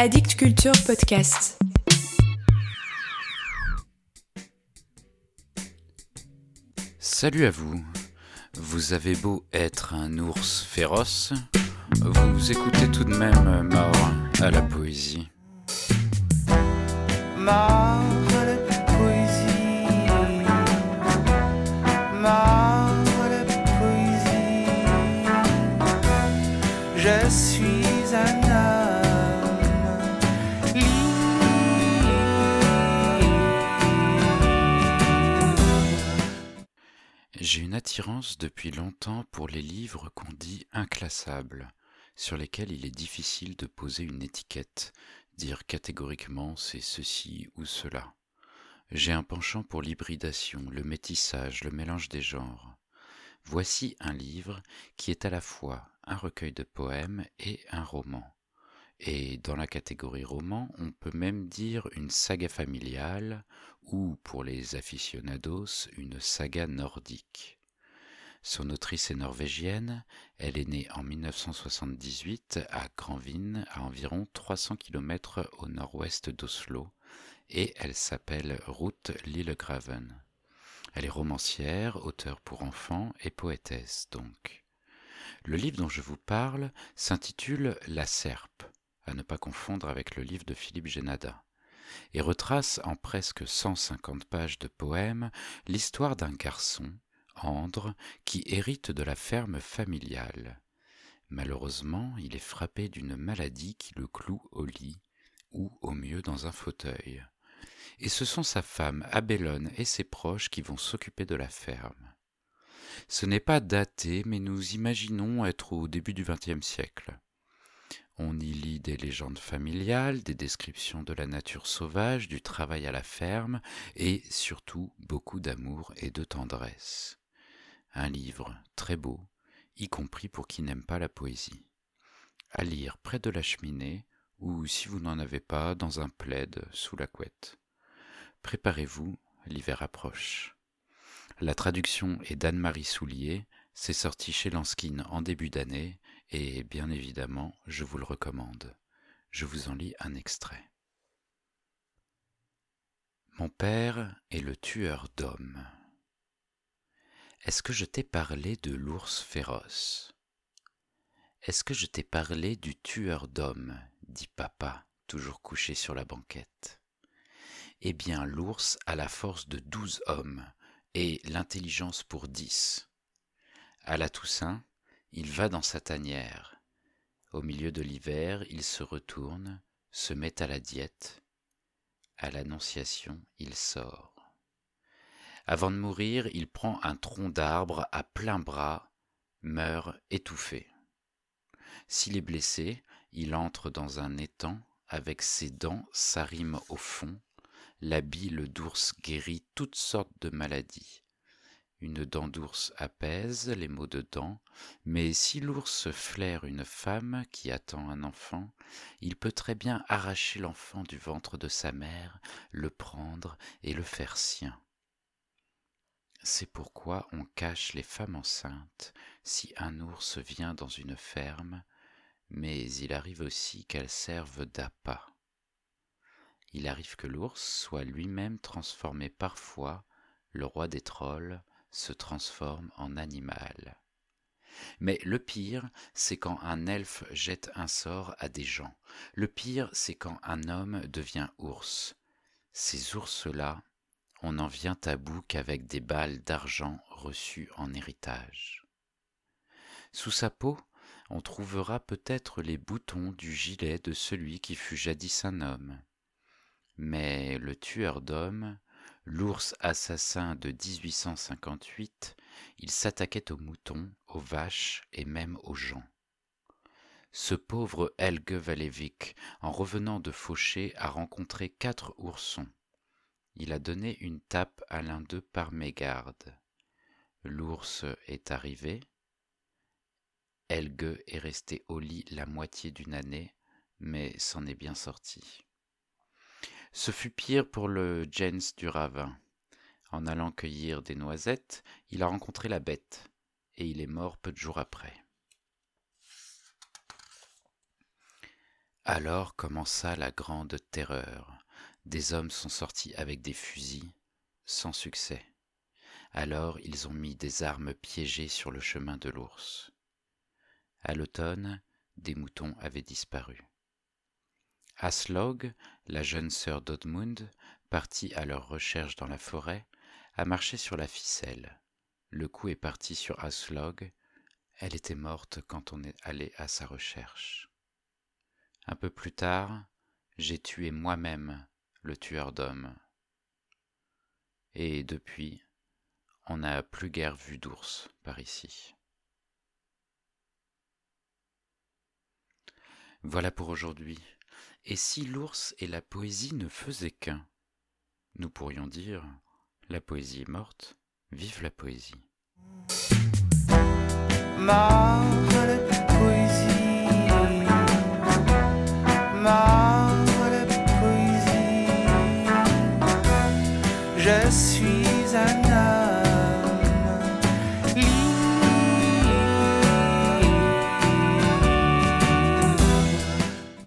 Addict Culture Podcast. Salut à vous. Vous avez beau être un ours féroce, vous écoutez tout de même mort à la poésie. Mort J'ai une attirance depuis longtemps pour les livres qu'on dit inclassables, sur lesquels il est difficile de poser une étiquette, dire catégoriquement c'est ceci ou cela. J'ai un penchant pour l'hybridation, le métissage, le mélange des genres. Voici un livre qui est à la fois un recueil de poèmes et un roman. Et dans la catégorie roman, on peut même dire une saga familiale ou, pour les aficionados, une saga nordique. Son autrice est norvégienne, elle est née en 1978 à Granvin, à environ 300 km au nord-ouest d'Oslo, et elle s'appelle Ruth Lillegraven. Elle est romancière, auteure pour enfants et poétesse donc. Le livre dont je vous parle s'intitule La Serpe, à ne pas confondre avec le livre de Philippe Génada, et retrace en presque 150 pages de poèmes l'histoire d'un garçon, Andre, qui hérite de la ferme familiale. Malheureusement, il est frappé d'une maladie qui le cloue au lit, ou au mieux dans un fauteuil. Et ce sont sa femme, Abélone, et ses proches qui vont s'occuper de la ferme. Ce n'est pas daté, mais nous imaginons être au début du XXe siècle. On y lit des légendes familiales, des descriptions de la nature sauvage, du travail à la ferme, et surtout beaucoup d'amour et de tendresse. Un livre très beau, y compris pour qui n'aime pas la poésie. À lire près de la cheminée, ou si vous n'en avez pas, dans un plaid sous la couette. Préparez-vous, l'hiver approche. La traduction est d'Anne-Marie Soulier, c'est sorti chez Lanskin en début d'année, et bien évidemment, je vous le recommande. Je vous en lis un extrait. Mon père est le tueur d'hommes. Est-ce que je t'ai parlé de l'ours féroce? Est-ce que je t'ai parlé du tueur d'hommes? dit papa, toujours couché sur la banquette. Eh bien, l'ours a la force de douze hommes et l'intelligence pour dix. À la Toussaint, il va dans sa tanière. Au milieu de l'hiver, il se retourne, se met à la diète. À l'Annonciation, il sort. Avant de mourir, il prend un tronc d'arbre à plein bras, meurt étouffé. S'il est blessé, il entre dans un étang, avec ses dents s'arrime au fond, la bile d'ours guérit toutes sortes de maladies. Une dent d'ours apaise les maux de dents, mais si l'ours flaire une femme qui attend un enfant, il peut très bien arracher l'enfant du ventre de sa mère, le prendre et le faire sien. C'est pourquoi on cache les femmes enceintes si un ours vient dans une ferme, mais il arrive aussi qu'elles servent d'appât. Il arrive que l'ours soit lui-même transformé parfois, le roi des trolls se transforme en animal. Mais le pire, c'est quand un elfe jette un sort à des gens. Le pire, c'est quand un homme devient ours. Ces ours-là, on n'en vient à bout qu'avec des balles d'argent reçues en héritage. Sous sa peau, on trouvera peut-être les boutons du gilet de celui qui fut jadis un homme. Mais le tueur d'hommes, l'ours assassin de 1858, il s'attaquait aux moutons, aux vaches et même aux gens. Ce pauvre Helge Valevik, en revenant de faucher, a rencontré quatre oursons. Il a donné une tape à l'un d'eux par mégarde. L'ours est arrivé. Helge est resté au lit la moitié d'une année, mais s'en est bien sorti. Ce fut pire pour le Jens du ravin. En allant cueillir des noisettes, il a rencontré la bête, et il est mort peu de jours après. Alors commença la grande terreur. Des hommes sont sortis avec des fusils, sans succès. Alors ils ont mis des armes piégées sur le chemin de l'ours. À l'automne, des moutons avaient disparu. Aslog, la jeune sœur d'Odmund, partie à leur recherche dans la forêt, a marché sur la ficelle. Le coup est parti sur Aslog. Elle était morte quand on est allé à sa recherche. Un peu plus tard, j'ai tué moi-même le tueur d'hommes. Et depuis, on n'a plus guère vu d'ours par ici. Voilà pour aujourd'hui. Et si l'ours et la poésie ne faisaient qu'un? Nous pourrions dire, la poésie est morte, vive la poésie. Je suis